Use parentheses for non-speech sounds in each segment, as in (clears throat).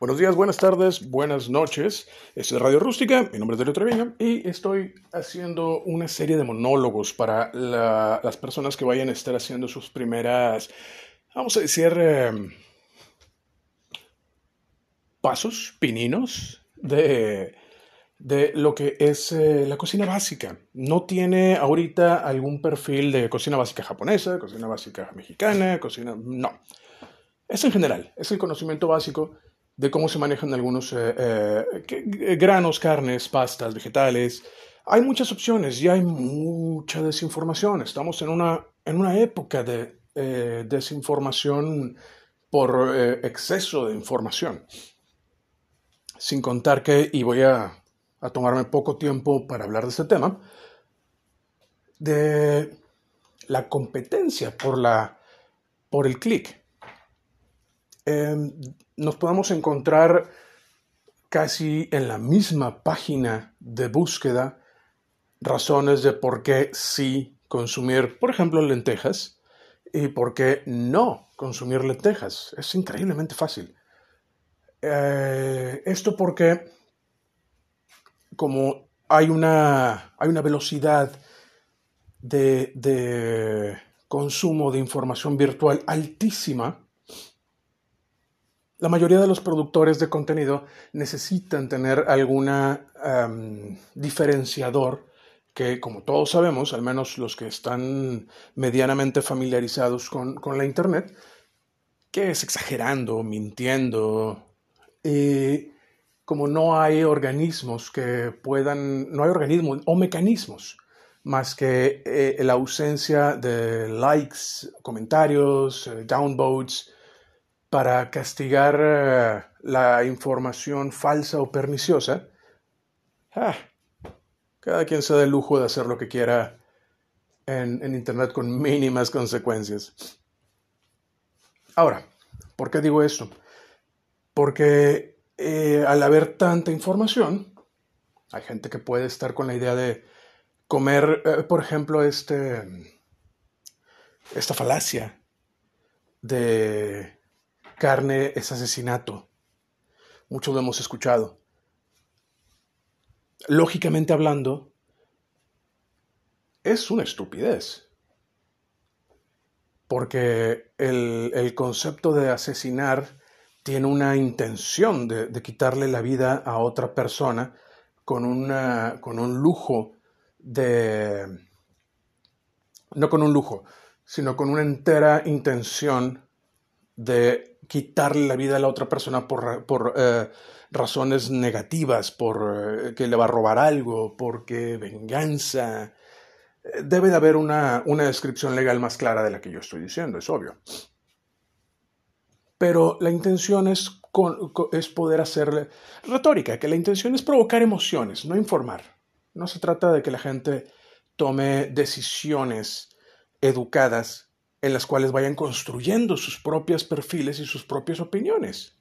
Buenos días, buenas tardes, buenas noches. Este es Radio Rústica, mi nombre es Darío Treviño y estoy haciendo una serie de monólogos para las personas que vayan a estar haciendo sus primeras, vamos a decir, em, pasos, pininos de, de lo que es eh, la cocina básica. No tiene ahorita algún perfil de cocina básica japonesa, cocina básica mexicana, cocina... No. Es en general, es el conocimiento básico de cómo se manejan algunos eh, eh, granos, carnes, pastas, vegetales. Hay muchas opciones y hay mucha desinformación. Estamos en una, en una época de eh, desinformación por exceso de información. Sin contar que, y voy a, a tomarme poco tiempo para hablar de este tema, de la competencia por, la, por el clic. Em, nos podemos encontrar casi en la misma página de búsqueda razones de por qué sí consumir, por ejemplo, lentejas y por qué no consumir lentejas. Es increíblemente fácil. Eh, esto porque como hay una, hay una velocidad de consumo de información virtual altísima, la mayoría de los productores de contenido necesitan tener alguna diferenciador que, como todos sabemos, al menos los que están medianamente familiarizados con, la Internet, que es exagerando, mintiendo, y como no hay organismos que puedan, no hay organismos o mecanismos más que eh, la ausencia de likes, comentarios, eh, downvotes, para castigar eh, la información falsa o perniciosa, ah, cada quien se da el lujo de hacer lo que quiera en, Internet con mínimas consecuencias. Ahora, ¿por qué digo esto? Porque eh, al haber tanta información, hay gente que puede estar con la idea de comer, eh, por ejemplo, este, esta falacia de carne es asesinato. Muchos lo hemos escuchado. Lógicamente hablando, es una estupidez. Porque el, concepto de asesinar tiene una intención de, quitarle la vida a otra persona con, una, con un lujo de... No con un lujo, sino con una entera intención de quitarle la vida a la otra persona por, eh, razones negativas, por eh, que le va a robar algo, porque venganza. Eh, debe de haber una, descripción legal más clara de la que yo estoy diciendo, es obvio. Pero la intención es, es poder hacer retórica, que la intención es provocar emociones, no informar. No se trata de que la gente tome decisiones educadas en las cuales vayan construyendo sus propios perfiles y sus propias opiniones.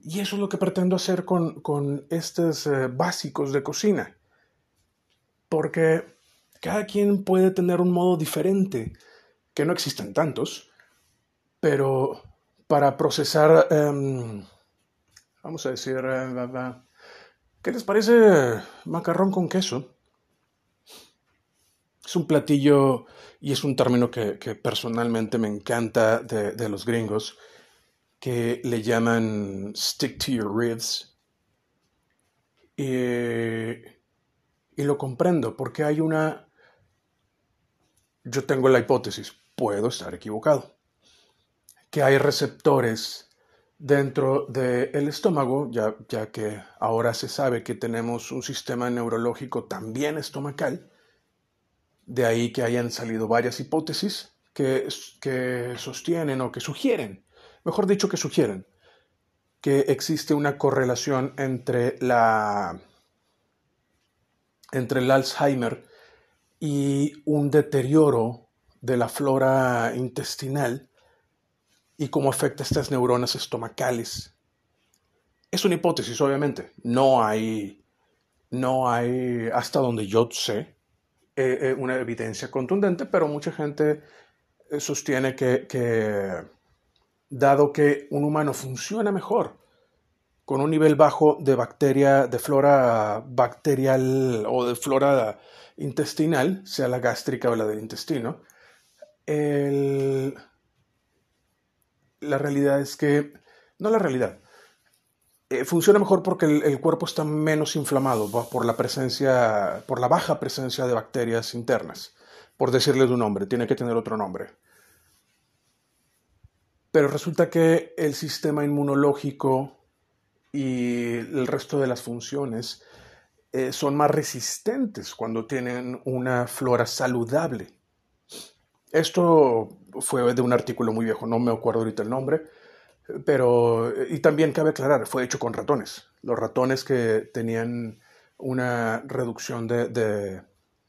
Y eso es lo que pretendo hacer con, estos eh, básicos de cocina. Porque cada quien puede tener un modo diferente, que no existen tantos, pero para procesar, em, vamos a decir, eh, ¿qué les parece macarrón con queso? Es un platillo y es un término que, personalmente me encanta de, los gringos, que le llaman stick to your ribs. Y, lo comprendo porque hay una... Yo tengo la hipótesis, puedo estar equivocado, que hay receptores dentro del estómago, ya, ya que ahora se sabe que tenemos un sistema neurológico también estomacal, de ahí que hayan salido varias hipótesis que, que sostienen o que sugieren, mejor dicho que sugieren, que existe una correlación entre la entre el Alzheimer y un deterioro de la flora intestinal y cómo afecta a estas neuronas estomacales. Es una hipótesis, obviamente. No hay, no hay, hasta donde yo sé, eh, eh, una evidencia contundente, pero mucha gente eh, sostiene que, dado que un humano funciona mejor con un nivel bajo de bacteria, de flora bacterial o de flora intestinal, sea la gástrica o la del intestino, la realidad es que, no la realidad, eh, funciona mejor porque el, cuerpo está menos inflamado por la presencia, por la baja presencia de bacterias internas, por decirles un nombre, tiene que tener otro nombre. Pero resulta que el sistema inmunológico y el resto de las funciones eh, son más resistentes cuando tienen una flora saludable. Esto fue de un artículo muy viejo, no me acuerdo ahorita el nombre, pero, y también cabe aclarar, fue hecho con ratones. Los ratones que tenían una reducción de,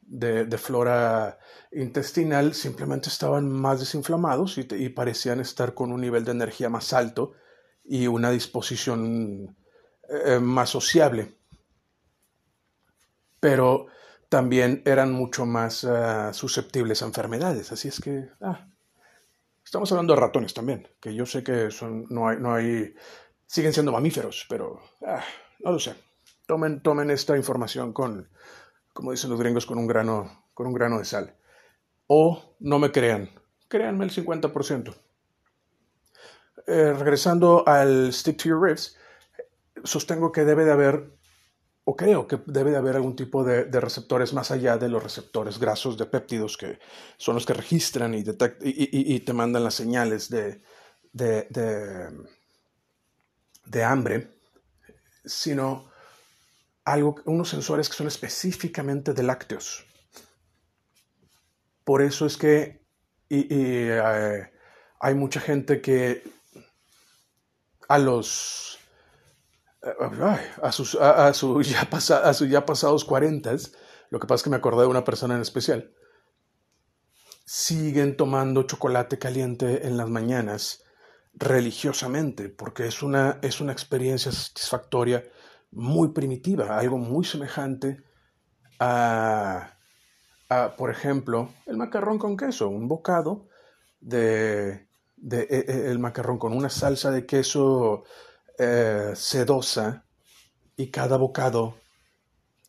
de, flora intestinal simplemente estaban más desinflamados y, parecían estar con un nivel de energía más alto y una disposición eh, más sociable. Pero también eran mucho más ah, susceptibles a enfermedades. Así es que, ah, Estamos hablando de ratones también, que yo sé que son, no hay, no hay, siguen siendo mamíferos, pero ah, no lo sé. Tomen, tomen esta información con, como dicen los gringos, con un grano, con un grano de sal. O no me crean, créanme el 50%. Eh, regresando al stick to your ribs, sostengo que debe de haber o creo que debe de haber algún tipo de, receptores más allá de los receptores grasos de péptidos que son los que registran y, y, te mandan las señales de, de, hambre, sino algo, unos sensores que son específicamente de lácteos. Por eso es que eh, hay mucha gente que a los a sus, a, (laughs) ya a sus ya pasados 40, lo que pasa es que me acordé de una persona en especial, siguen tomando chocolate caliente en las mañanas religiosamente, porque es una, es una experiencia satisfactoria muy primitiva, algo muy semejante a, a por ejemplo, el macarrón con queso, un bocado de, de, e, e, el macarrón con una salsa de queso eh, sedosa y cada bocado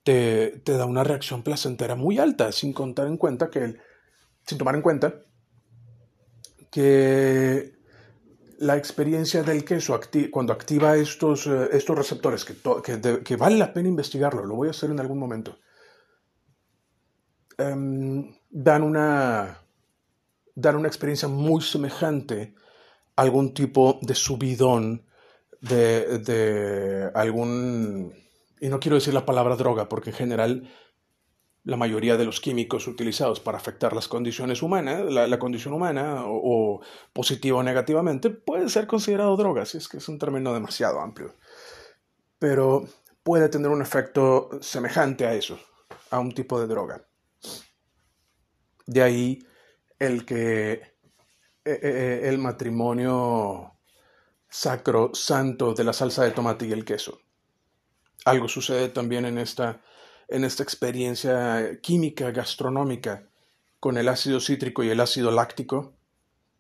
te, da una reacción placentera muy alta, sin contar en cuenta que, sin tomar en cuenta que la experiencia del queso cuando activa estos, eh, estos receptores, que, que, vale la pena investigarlo, lo voy a hacer en algún momento, em, dan, una, dan una experiencia muy semejante a algún tipo de subidón de, algún, y no quiero decir la palabra droga, porque en general la mayoría de los químicos utilizados para afectar las condiciones humanas, la, condición humana, o, positiva o negativamente, puede ser considerado droga, si es que es un término demasiado amplio. Pero puede tener un efecto semejante a eso, a un tipo de droga. De ahí el que eh, eh, eh, el matrimonio sacro santo de la salsa de tomate y el queso. Algo sucede también en esta, en esta experiencia química gastronómica con el ácido cítrico y el ácido láctico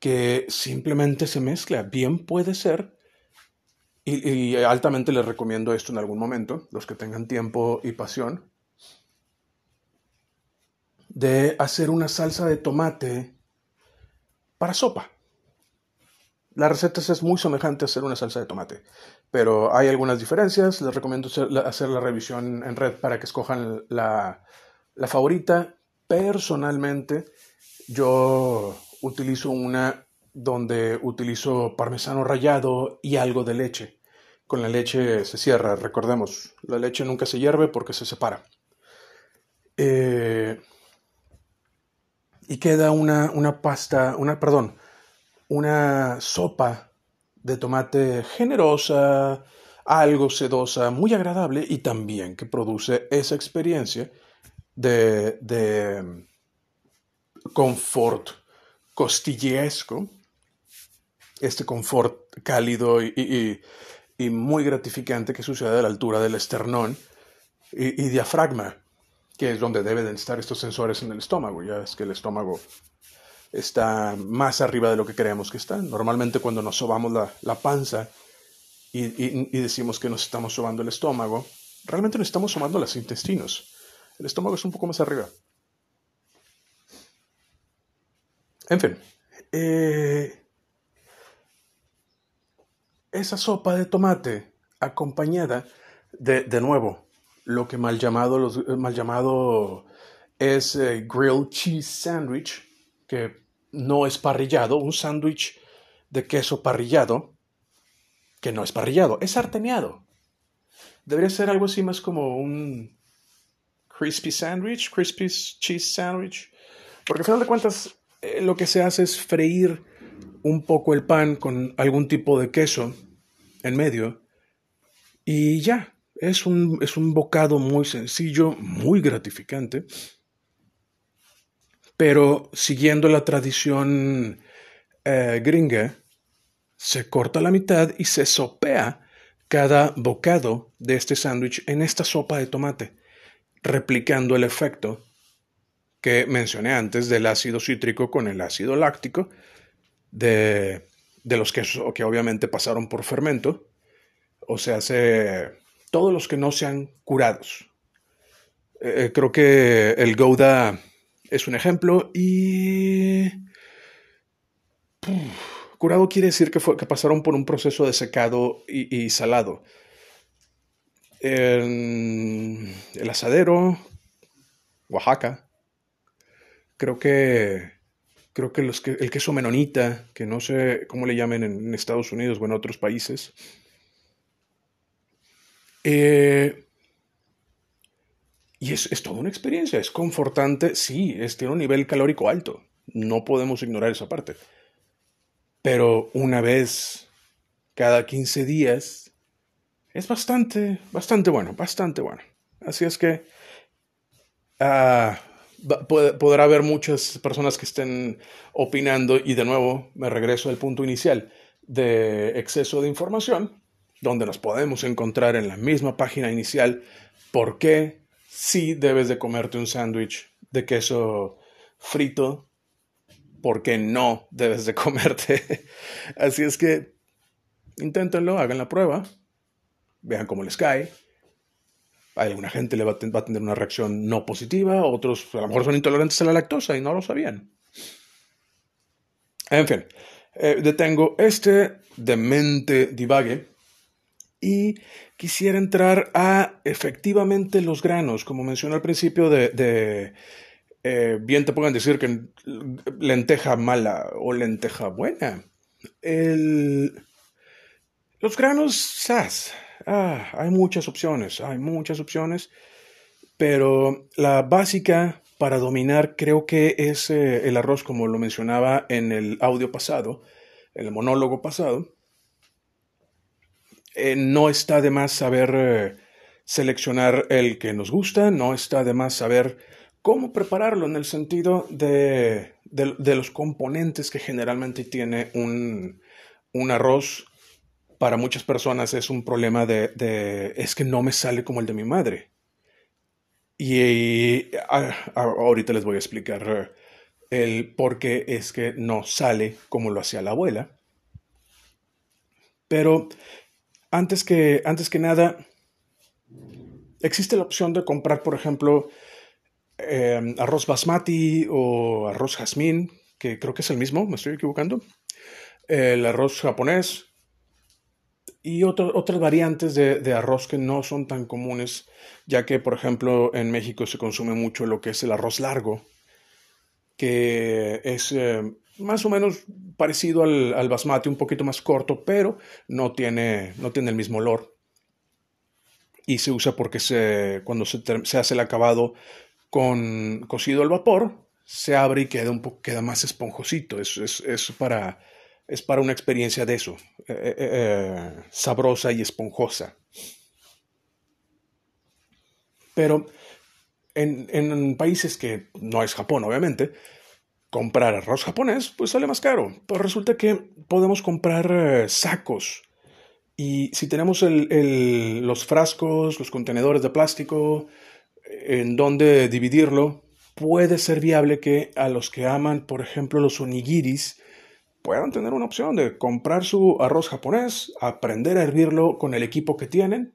que simplemente se mezcla. Bien puede ser, y, y altamente les recomiendo esto en algún momento, los que tengan tiempo y pasión, de hacer una salsa de tomate para sopa. La receta es muy semejante a hacer una salsa de tomate, pero hay algunas diferencias. Les recomiendo hacer la revisión en red para que escojan la, favorita. Personalmente, yo utilizo una donde utilizo parmesano rallado y algo de leche. Con la leche se cierra, recordemos, la leche nunca se hierve porque se separa. Eh, y queda una, una pasta, una, perdón, una sopa de tomate generosa, algo sedosa, muy agradable y también que produce esa experiencia de, de confort costillesco, este confort cálido y, muy gratificante que sucede a la altura del esternón y, y diafragma, que es donde deben estar estos sensores en el estómago. Ya es que el estómago está más arriba de lo que creemos que está. Normalmente cuando nos sobamos la, panza, y, decimos que nos estamos sobando el estómago, realmente nos estamos sobando los intestinos. El estómago es un poco más arriba. En fin, eh, esa sopa de tomate acompañada de, de nuevo, lo que mal llamado, los, eh, mal llamado es eh, grilled cheese sandwich, que no es parrillado, un sándwich de queso parrillado, que no es parrillado, es sarteneado. Debería ser algo así más como un crispy sandwich, crispy cheese sandwich, porque al final de cuentas eh, lo que se hace es freír un poco el pan con algún tipo de queso en medio y ya, es un, es un bocado muy sencillo, muy gratificante, pero siguiendo la tradición eh, gringa, se corta la mitad y se sopea cada bocado de este sándwich en esta sopa de tomate, replicando el efecto que mencioné antes del ácido cítrico con el ácido láctico de, de los quesos que obviamente pasaron por fermento, o sea, se, todos los que no sean curados. Eh, creo que el Gouda es un ejemplo y... curado quiere decir que, fue, que pasaron por un proceso de secado y, salado. El, el, asadero, Oaxaca. Creo que creo que, los que el queso menonita, que no sé cómo le llamen en, en Estados Unidos o en otros países, eh, y es, es, toda una experiencia, es confortante, sí, es, tiene un nivel calórico alto, no podemos ignorar esa parte. Pero una vez cada 15 días es bastante, bastante bueno, bastante bueno. Así es que uh, podrá haber muchas personas que estén opinando y de nuevo me regreso al punto inicial de exceso de información donde nos podemos encontrar en la misma página inicial por qué sí debes de comerte un sándwich de queso frito, por qué no debes de comerte. (laughs) Así es que inténtenlo, hagan la prueba, vean cómo les cae. Hay alguna gente le va a, tener una reacción no positiva, otros a lo mejor son intolerantes a la lactosa y no lo sabían. En fin, eh, detengo este demente divague y quisiera entrar a efectivamente los granos, como mencioné al principio de, eh, bien te pueden decir que lenteja mala o lenteja buena. los granos SAS, ah, hay muchas opciones, hay muchas opciones, pero la básica para dominar creo que es eh, el arroz, como lo mencionaba en el audio pasado, en el monólogo pasado eh, no está de más saber eh, seleccionar el que nos gusta, no está de más saber cómo prepararlo en el sentido de, los componentes que generalmente tiene un, arroz. Para muchas personas es un problema de, es que no me sale como el de mi madre. Y, ahorita les voy a explicar eh, el por qué es que no sale como lo hacía la abuela. Pero antes que, antes que nada, existe la opción de comprar, por ejemplo, em, arroz basmati o arroz jazmín, que creo que es el mismo, me estoy equivocando. El arroz japonés y otras variantes de, de, arroz que no son tan comunes, ya que, por ejemplo, en México se consume mucho lo que es el arroz largo, que es em, más o menos parecido al, basmati, un poquito más corto, pero no tiene, no tiene el mismo olor. Y se usa porque se, cuando se, hace el acabado con cocido al vapor, se abre y queda, un poco, queda más esponjosito. Es, es, para, es para una experiencia de eso, eh, eh, eh, sabrosa y esponjosa. Pero en, en países que no es Japón, obviamente, comprar arroz japonés, pues sale más caro. Pues resulta que podemos comprar eh, sacos. Y si tenemos los frascos, los contenedores de plástico, en donde dividirlo, puede ser viable que a los que aman, por ejemplo, los onigiris, puedan tener una opción de comprar su arroz japonés, aprender a hervirlo con el equipo que tienen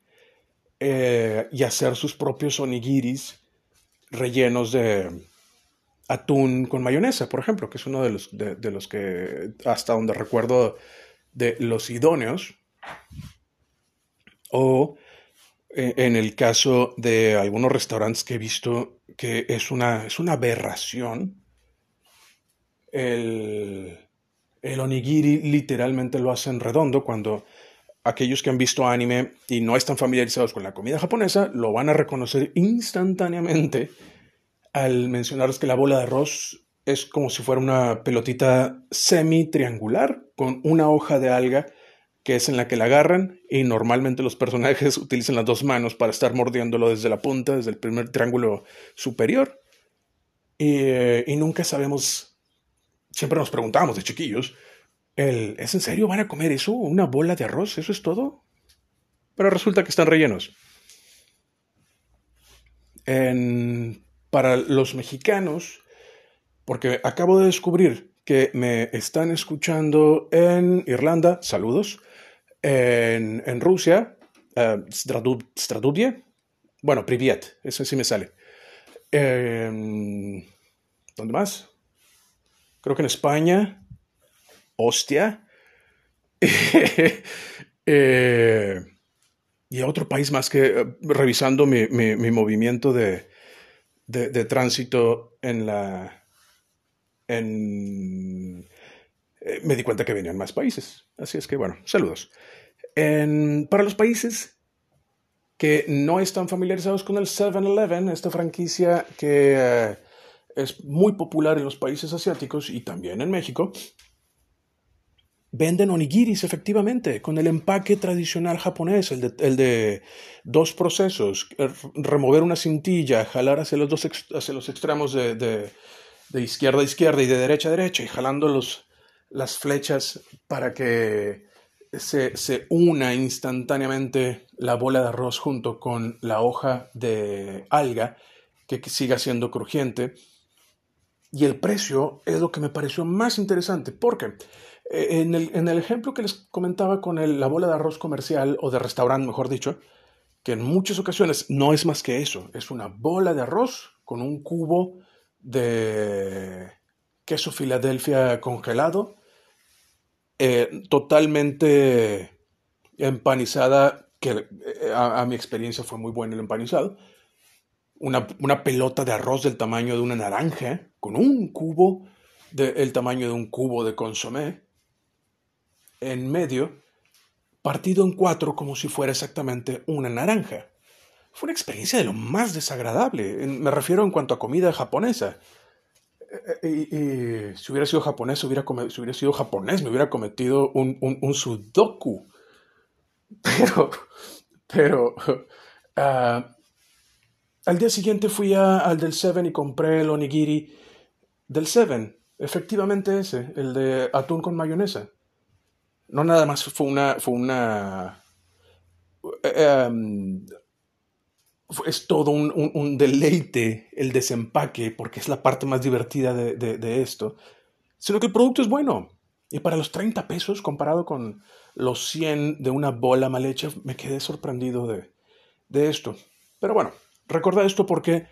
eh, y hacer sus propios onigiris rellenos de atún con mayonesa, por ejemplo, que es uno de los, de los que, hasta donde recuerdo, de los idóneos. O eh, en el caso de algunos restaurantes que he visto que es una, es una aberración, el, el onigiri literalmente lo hacen redondo cuando aquellos que han visto anime y no están familiarizados con la comida japonesa lo van a reconocer instantáneamente al mencionarles que la bola de arroz es como si fuera una pelotita semi-triangular con una hoja de alga que es en la que la agarran y normalmente los personajes (laughs) utilizan las dos manos para estar mordiéndolo desde la punta, desde el primer triángulo superior. Y, eh, nunca sabemos, siempre nos preguntamos de chiquillos, el, ¿es en serio van a comer eso? ¿Una bola de arroz? ¿Eso es todo? Pero resulta que están rellenos. Para los mexicanos, porque acabo de descubrir que me están escuchando en Irlanda, saludos, en, Rusia, uh, bueno, Privyet, eso sí me sale. ¿Dónde más? Creo que en España, Hostia. (laughs) Eh, y otro país más que eh, revisando mi, movimiento de, de, tránsito en la... En, eh, me di cuenta que venían más países. Así es que, bueno, saludos. para los países que no están familiarizados con el 7-Eleven, esta franquicia que eh, es muy popular en los países asiáticos y también en México, venden onigiris efectivamente, con el empaque tradicional japonés, el de, dos procesos, remover una cintilla, jalar hacia los, dos hacia los extremos de, de, izquierda a izquierda y de derecha a derecha, y jalando los, las flechas para que se, se, una instantáneamente la bola de arroz junto con la hoja de alga que siga siendo crujiente. Y el precio es lo que me pareció más interesante, porque eh, en el, en el ejemplo que les comentaba con la bola de arroz comercial o de restaurante, mejor dicho, que en muchas ocasiones no es más que eso, es una bola de arroz con un cubo de queso Filadelfia congelado eh, totalmente empanizada, que eh, a, mi experiencia fue muy buena el empanizado. Una, pelota de arroz del tamaño de una naranja, con un cubo del tamaño de un cubo de consomé, en medio, partido en cuatro como si fuera exactamente una naranja. Fue una experiencia de lo más desagradable, me refiero en cuanto a comida japonesa. Eh, y, si hubiera sido japonés, hubiera si hubiera sido japonés, me hubiera cometido un, un, sudoku. (laughs) Pero, pero, (laughs) ah, al día siguiente fui al del Seven y compré el onigiri del Seven. Efectivamente ese, el de atún con mayonesa. No nada más fue una, fue una, eh, em, es todo un, deleite el desempaque, porque es la parte más divertida de, esto, sino que el producto es bueno. Y para los 30 pesos, comparado con los 100 de una bola mal hecha, me quedé sorprendido de, de esto. Pero bueno, recuerda esto porque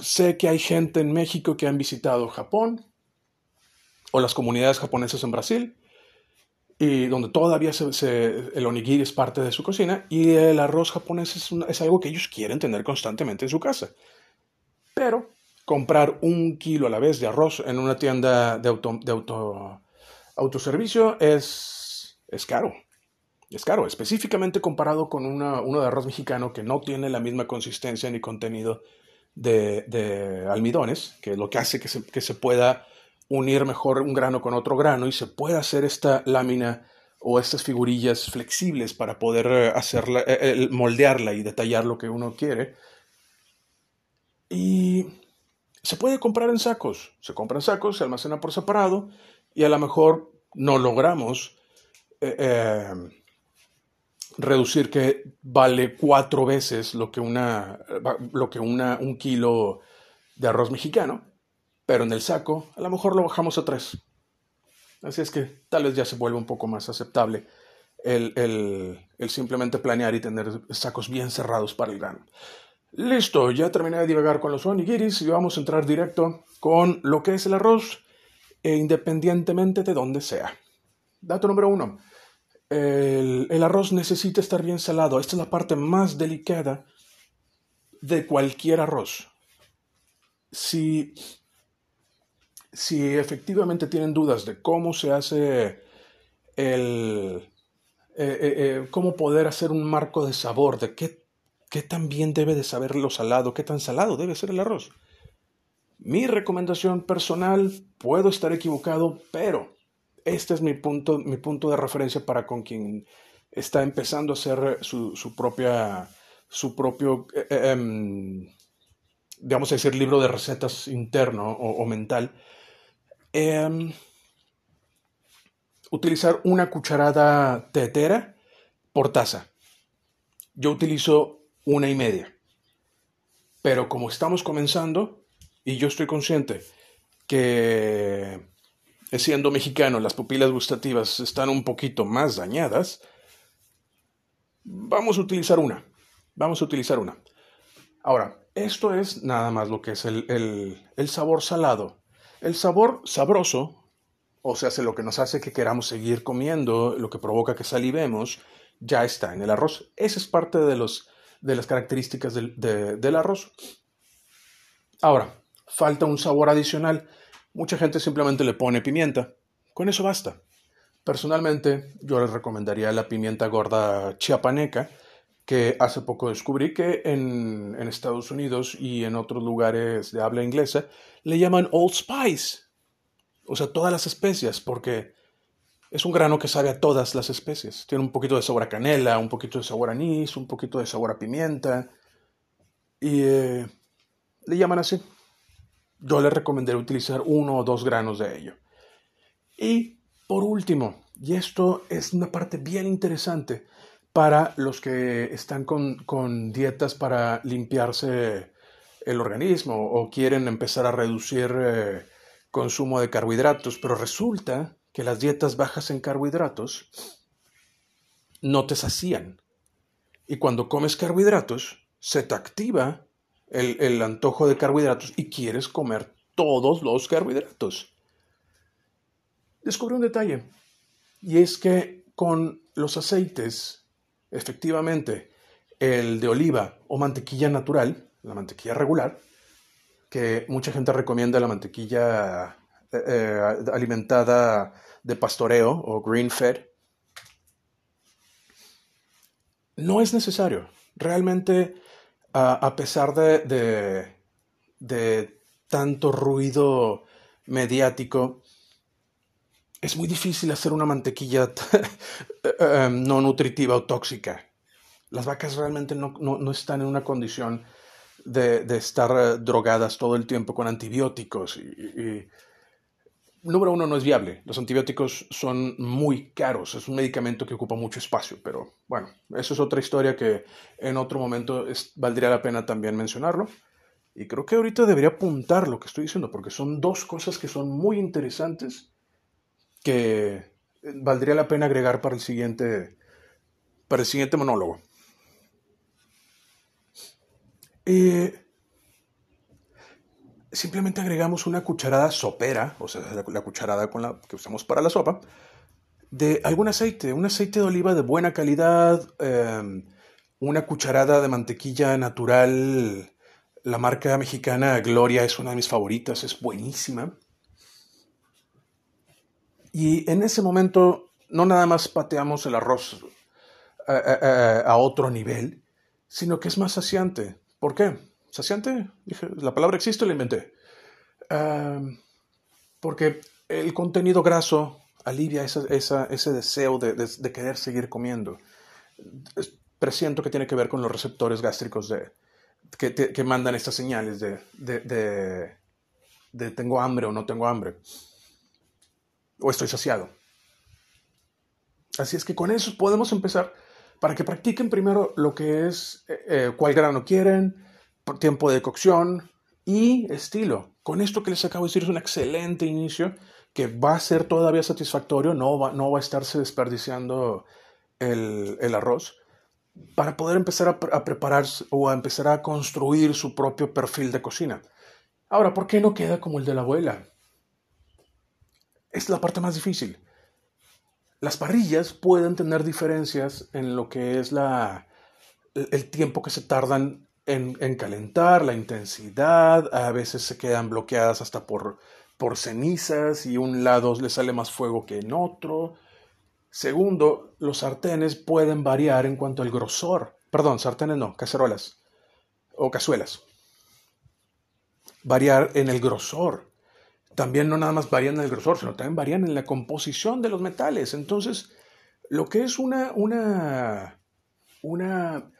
sé que hay gente en México que han visitado Japón o las comunidades japonesas en Brasil y donde todavía el onigiri es parte de su cocina y el arroz japonés es, algo que ellos quieren tener constantemente en su casa. Pero comprar un kilo a la vez de arroz en una tienda de, auto, autoservicio es, es caro. Es caro, específicamente comparado con uno de arroz mexicano que no tiene la misma consistencia ni contenido de, almidones, que es lo que hace que que se pueda unir mejor un grano con otro grano y se puede hacer esta lámina o estas figurillas flexibles para poder eh, hacerla, eh, eh, moldearla y detallar lo que uno quiere. Y se puede comprar en sacos. Se compra en sacos, se almacena por separado y a lo mejor no logramos reducir que vale cuatro veces lo que, una, lo que una, un kilo de arroz mexicano pero en el saco a lo mejor lo bajamos a tres. Así es que tal vez ya se vuelve un poco más aceptable el, el, simplemente planear y tener sacos bien cerrados para el grano. Listo, ya terminé de divagar con los onigiris y vamos a entrar directo con lo que es el arroz, e independientemente de dónde sea. Dato número uno. El, el, arroz necesita estar bien salado. Esta es la parte más delicada de cualquier arroz. Si si efectivamente tienen dudas de cómo se hace el... Eh, eh, eh, cómo poder hacer un marco de sabor, de qué, qué tan bien debe de saber lo salado, qué tan salado debe ser el arroz. Mi recomendación personal, puedo estar equivocado, pero este es mi punto, mi punto de referencia para con quien está empezando a hacer su, su propia, su propio, em, digamos decir, libro de recetas interno o mental Em, utilizar una cucharada tetera por taza. Yo utilizo una y media. Pero como estamos comenzando, y yo estoy consciente que siendo mexicano las pupilas gustativas están un poquito más dañadas, vamos a utilizar una. Vamos a utilizar una. Ahora, esto es nada más lo que es el, el sabor salado el sabor sabroso, o sea, lo que nos hace que queramos seguir comiendo, lo que provoca que salivemos, ya está en el arroz. Esa es parte de, los, de las características del, del arroz. Ahora, falta un sabor adicional. Mucha gente simplemente le pone pimienta. Con eso basta. Personalmente, yo les recomendaría la pimienta gorda chiapaneca, que hace poco descubrí que en, en, Estados Unidos y en otros lugares de habla inglesa le llaman Old Spice, o sea, todas las especias, porque es un grano que sabe a todas las especias. Tiene un poquito de sabor a canela, un poquito de sabor a anís, un poquito de sabor a pimienta, y eh, le llaman así. Yo le recomendaría utilizar uno o dos granos de ello. Y por último, y esto es una parte bien interesante, para los que están con, dietas para limpiarse el organismo o quieren empezar a reducir eh, consumo de carbohidratos, pero resulta que las dietas bajas en carbohidratos no te sacían. Y cuando comes carbohidratos, se te activa el, el antojo de carbohidratos y quieres comer todos los carbohidratos. Descubrí un detalle, y es que con los aceites efectivamente el de oliva o mantequilla natural, la mantequilla regular, que mucha gente recomienda la mantequilla eh, eh, alimentada de pastoreo o green fed, no es necesario. Realmente, a pesar de, de tanto ruido mediático, es muy difícil hacer una mantequilla (laughs) em, no nutritiva o tóxica. Las vacas realmente no, están en una condición de, estar eh, drogadas todo el tiempo con antibióticos. Y, número uno, no es viable. Los antibióticos son muy caros. Es un medicamento que ocupa mucho espacio. Pero bueno, eso es otra historia que en otro momento valdría la pena también mencionarlo. Y creo que ahorita debería apuntar lo que estoy diciendo, porque son dos cosas que son muy interesantes que valdría la pena agregar para el siguiente, para el siguiente monólogo. simplemente agregamos una cucharada sopera, o sea, la, cucharada con la que usamos para la sopa, de algún aceite, un aceite de oliva de buena calidad, em, una cucharada de mantequilla natural. La marca mexicana Gloria es una de mis favoritas, es buenísima. Y en ese momento no nada más pateamos el arroz eh, eh, eh, a, otro nivel, sino que es más saciante. ¿Por qué? ¿Saciante? Dije, la palabra existe, la inventé. porque el contenido graso alivia ese deseo de, querer seguir comiendo. presiento que tiene que ver con los receptores gástricos de, que, que mandan estas señales de, de tengo hambre o no tengo hambre o estoy saciado. Así es que con eso podemos empezar para que practiquen primero lo que es eh, eh, cuál grano quieren, tiempo de cocción y estilo. Con esto que les acabo de decir es un excelente inicio que va a ser todavía satisfactorio, no va, no va a estarse desperdiciando el, arroz, para poder empezar a, a preparar o a empezar a construir su propio perfil de cocina. Ahora, ¿por qué no queda como el de la abuela? Es la parte más difícil. Las parrillas pueden tener diferencias en lo que es la, el tiempo que se tardan en, en, calentar, la intensidad, a veces se quedan bloqueadas hasta por, por cenizas y un lado le sale más fuego que en otro. Segundo, los sartenes pueden variar en cuanto al grosor. Perdón, sartenes no, cacerolas o cazuelas. Variar en el grosor. También no nada más varían en el grosor, sino también varían en la composición de los metales. Entonces, lo que es una, una, una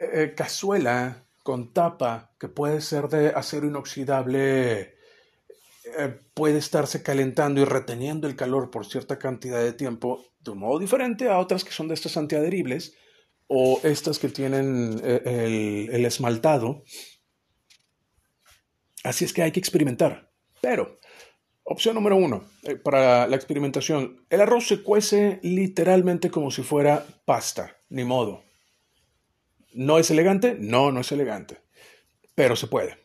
eh, cazuela con tapa que puede ser de acero inoxidable eh, puede estarse calentando y reteniendo el calor por cierta cantidad de tiempo de un modo diferente a otras que son de estas antiadheribles o estas que tienen eh, el, esmaltado. Así es que hay que experimentar. Pero, opción número uno, eh, para la experimentación, el arroz se cuece literalmente como si fuera pasta, ni modo. ¿No es elegante? No, no es elegante. Pero se puede.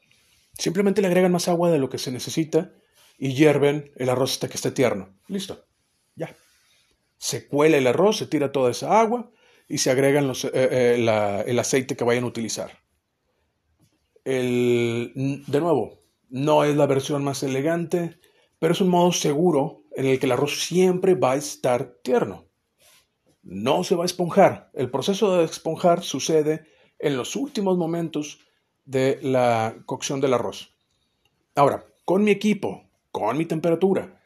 Simplemente le agregan más agua de lo que se necesita y hierven el arroz hasta que esté tierno. Listo. Ya. Se cuela el arroz, se tira toda esa agua y se agregan eh, eh, el aceite que vayan a utilizar. El, de nuevo, no es la versión más elegante, pero es un modo seguro en el que el arroz siempre va a estar tierno. No se va a esponjar. El proceso de esponjar sucede en los últimos momentos de la cocción del arroz. Ahora, con mi equipo, con mi temperatura,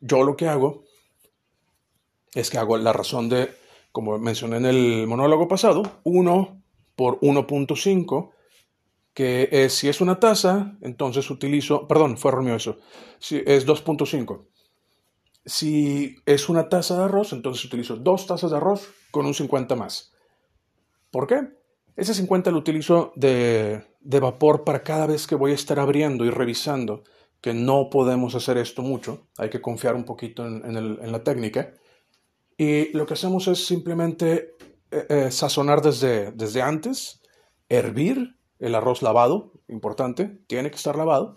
yo lo que hago es que hago la razón de, como mencioné en el monólogo pasado, 1 por 1.5, que si es una taza, entonces utilizo, perdón, fue error eso, si es 2.5. Si es una taza de arroz, entonces utilizo dos tazas de arroz con un 50 más. ¿Por qué? Ese 50 lo utilizo de, vapor para cada vez que voy a estar abriendo y revisando, que no podemos hacer esto mucho, hay que confiar un poquito en, la técnica. Y lo que hacemos es simplemente eh, eh, sazonar desde, desde antes, hervir el arroz lavado, importante, tiene que estar lavado,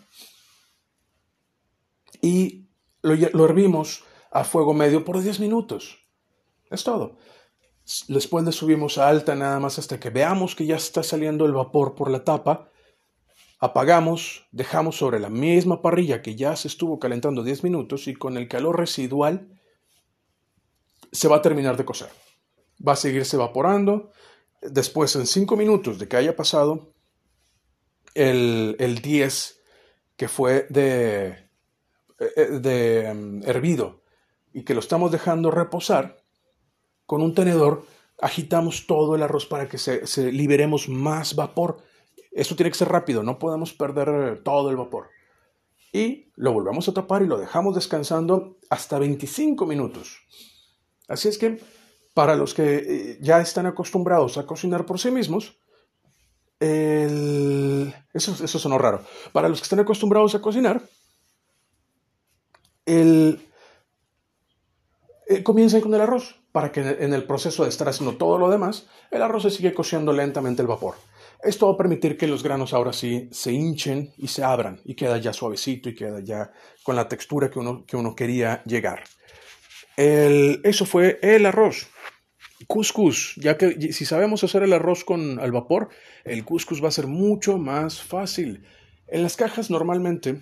y lo, lo hervimos a fuego medio por 10 minutos. Es todo. Después le subimos a alta nada más hasta que veamos que ya está saliendo el vapor por la tapa. Apagamos, dejamos sobre la misma parrilla que ya se estuvo calentando 10 minutos y con el calor residual se va a terminar de cocer. Va a seguirse evaporando. Después, en 5 minutos de que haya pasado el, el 10 que fue de, eh, de mm, hervido y que lo estamos dejando reposar, con un tenedor agitamos todo el arroz para que se, liberemos más vapor. Esto tiene que ser rápido, no podemos perder todo el vapor. Y lo volvemos a tapar y lo dejamos descansando hasta 25 minutos. Así es que para los que eh, ya están acostumbrados a cocinar por sí mismos, eso, eso sonó raro. Para los que están acostumbrados a cocinar, el, eh, comiencen con el arroz para que en el proceso de estar haciendo todo lo demás, el arroz se sigue cociendo lentamente el vapor. Esto va a permitir que los granos ahora sí se hinchen y se abran y queda ya suavecito y queda ya con la textura que uno, que uno quería llegar. eso fue el arroz. Couscous, ya que si sabemos hacer el arroz con al vapor, el couscous va a ser mucho más fácil. En las cajas normalmente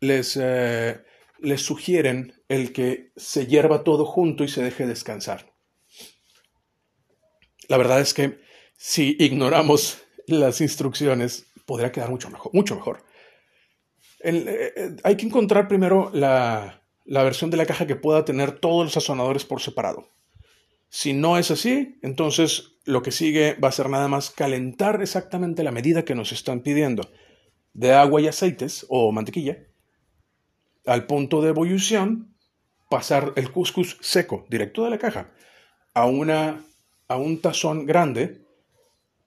les, eh, les sugieren el que se hierva todo junto y se deje descansar. La verdad es que si ignoramos las instrucciones, podría quedar mucho mejor. Mucho mejor. Eh, eh, hay que encontrar primero la, la versión de la caja que pueda tener todos los sazonadores por separado. Si no es así, entonces lo que sigue va a ser nada más calentar exactamente la medida que nos están pidiendo de agua y aceites o mantequilla al punto de ebullición, pasar el couscous seco, directo de la caja, a, una, a un tazón grande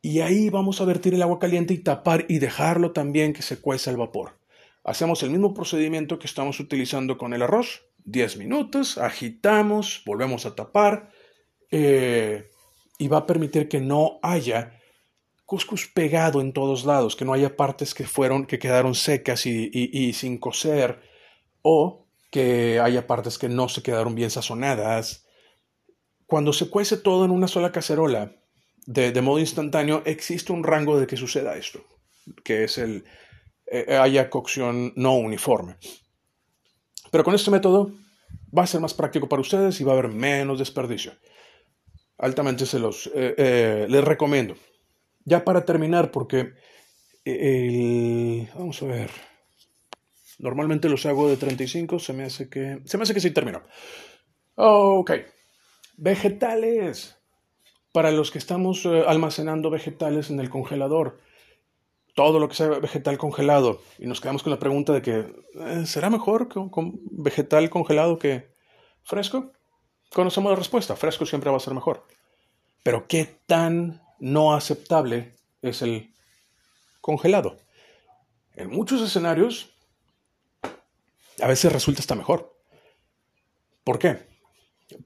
y ahí vamos a vertir el agua caliente y tapar y dejarlo también que se cueza el vapor. Hacemos el mismo procedimiento que estamos utilizando con el arroz. 10 minutos, agitamos, volvemos a tapar eh, y va a permitir que no haya cuscús pegado en todos lados, que no haya partes que fueron, que quedaron secas y, sin cocer o que haya partes que no se quedaron bien sazonadas. Cuando se cuece todo en una sola cacerola, de, modo instantáneo, existe un rango de que suceda esto, que es el eh, haya cocción no uniforme. Pero con este método va a ser más práctico para ustedes y va a haber menos desperdicio. Altamente se los eh, eh, les recomiendo. Ya para terminar, porque vamos a ver. Normalmente los hago de 35, se me hace que se me hace que sí terminó. Ok. Vegetales. Para los que estamos eh, almacenando vegetales en el congelador, todo lo que sea vegetal congelado, y nos quedamos con la pregunta de que, eh, ¿será mejor con, vegetal congelado que fresco? Conocemos la respuesta, fresco siempre va a ser mejor. Pero ¿qué tan no aceptable es el congelado? En muchos escenarios, a veces resulta hasta mejor. ¿Por qué?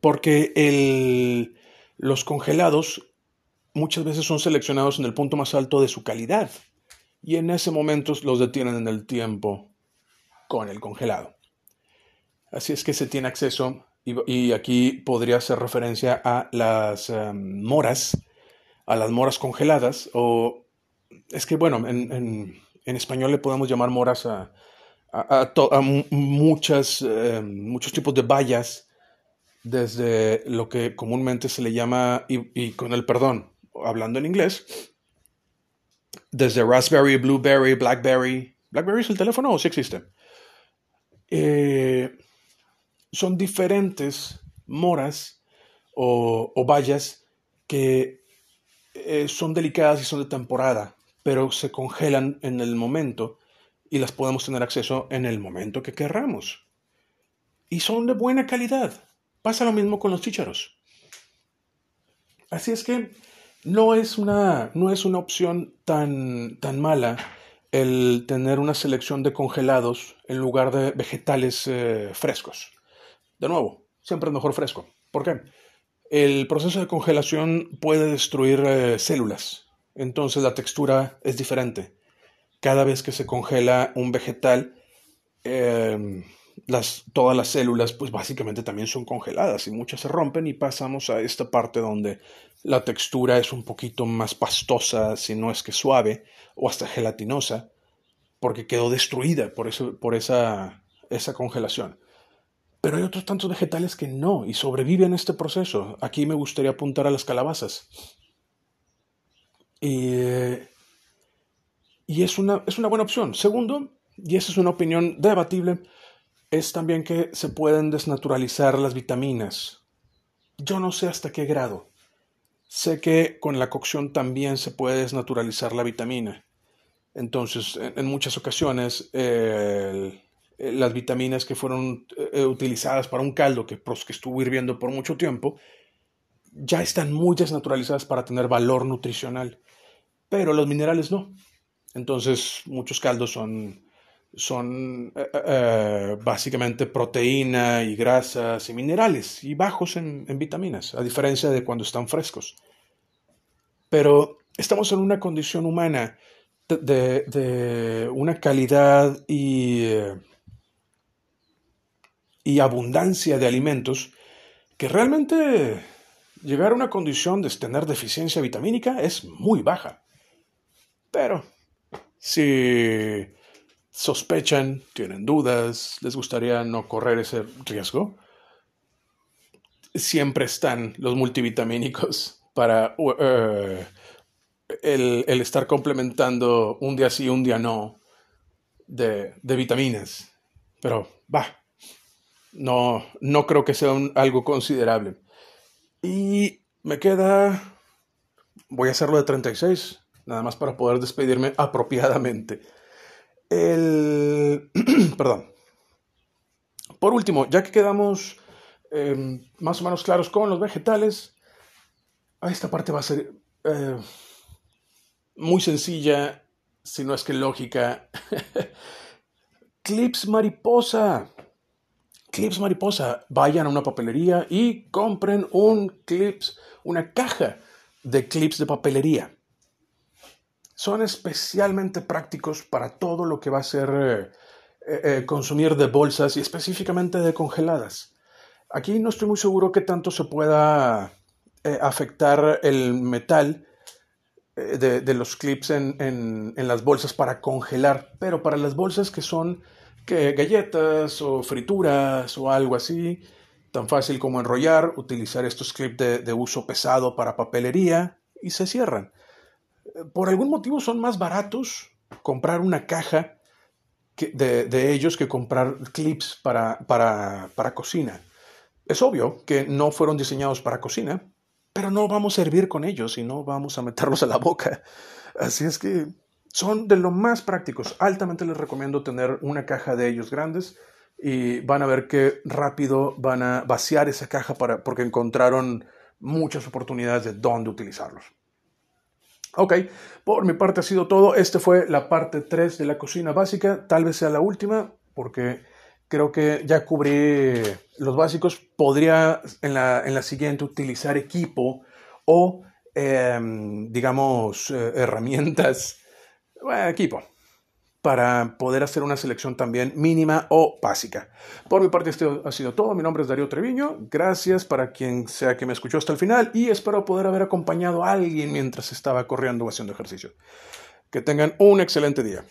Porque el, los congelados muchas veces son seleccionados en el punto más alto de su calidad y en ese momento los detienen en el tiempo con el congelado. Así es que se tiene acceso, y, aquí podría hacer referencia a las em, moras, a las moras congeladas, o es que bueno, en, español le podemos llamar moras a, muchas, em, muchos tipos de bayas desde lo que comúnmente se le llama, y, con el perdón, hablando en inglés, desde raspberry, blueberry, blackberry. ¿Blackberry es el teléfono o sí existe? Eh, son diferentes moras o, o bayas que eh, son delicadas y son de temporada, pero se congelan en el momento y las podemos tener acceso en el momento que querramos. Y son de buena calidad. Pasa lo mismo con los chícharos. Así es que no es una, no es una opción tan, tan mala el tener una selección de congelados en lugar de vegetales eh, frescos. De nuevo, siempre es mejor fresco. ¿Por qué? El proceso de congelación puede destruir eh, células, entonces la textura es diferente. Cada vez que se congela un vegetal, las, todas las células pues básicamente también son congeladas y muchas se rompen y pasamos a esta parte donde la textura es un poquito más pastosa, si no es que suave o hasta gelatinosa, porque quedó destruida por, eso, por esa, esa congelación. Pero hay otros tantos vegetales que no y sobreviven este proceso. Aquí me gustaría apuntar a las calabazas. Y, y es, una, es una buena opción. Segundo, y esa es una opinión debatible, es también que se pueden desnaturalizar las vitaminas. Yo no sé hasta qué grado. Sé que con la cocción también se puede desnaturalizar la vitamina. Entonces, en, muchas ocasiones, las vitaminas que fueron eh, utilizadas para un caldo que, que estuvo hirviendo por mucho tiempo, ya están muy desnaturalizadas para tener valor nutricional. Pero los minerales no. Entonces, muchos caldos son son eh, eh, eh, básicamente proteína y grasas y minerales y bajos en, vitaminas, a diferencia de cuando están frescos. Pero estamos en una condición humana de, una calidad y, y abundancia de alimentos que realmente llegar a una condición de tener deficiencia vitamínica es muy baja. Pero si sospechan, tienen dudas, les gustaría no correr ese riesgo, siempre están los multivitamínicos para eh, el, estar complementando un día sí, un día no de, vitaminas. Pero va, no, no creo que sea algo considerable. Y me queda, voy a hacerlo de 36, nada más para poder despedirme (laughs) apropiadamente. El... (clears throat) Perdón. Por último, ya que quedamos em, más o menos claros con los vegetales, esta parte va a ser eh, muy sencilla, si no es que lógica. (laughs) Clips mariposa. Clips mariposa. Vayan a una papelería y compren un clips, una caja de clips de papelería. Son especialmente prácticos para todo lo que va a ser eh, eh, eh, consumir de bolsas y específicamente de congeladas. Aquí no estoy muy seguro que tanto se pueda afectar el metal de, los clips en, las bolsas para congelar, pero para las bolsas que son que galletas o frituras o algo así, tan fácil como enrollar, utilizar estos clips de, uso pesado para papelería y se cierran. Por algún motivo son más baratos comprar una caja de, ellos que comprar clips para, para, para cocina. Es obvio que no fueron diseñados para cocina, pero no vamos a servir con ellos y no vamos a meterlos a la boca. Así es que son de lo más prácticos. Altamente les recomiendo tener una caja de ellos grandes y van a ver que rápido van a vaciar esa caja para, porque encontraron muchas oportunidades de dónde utilizarlos. Ok, por mi parte ha sido todo. Esta fue la parte 3 de la cocina básica. Tal vez sea la última porque creo que ya cubrí los básicos. Podría en la, en la siguiente utilizar equipo o, em, digamos, eh, herramientas equipo para poder hacer una selección también mínima o básica. Por mi parte, esto ha sido todo. Mi nombre es Darío Treviño. Gracias para quien sea que me escuchó hasta el final y espero poder haber acompañado a alguien mientras estaba corriendo o haciendo ejercicio. Que tengan un excelente día.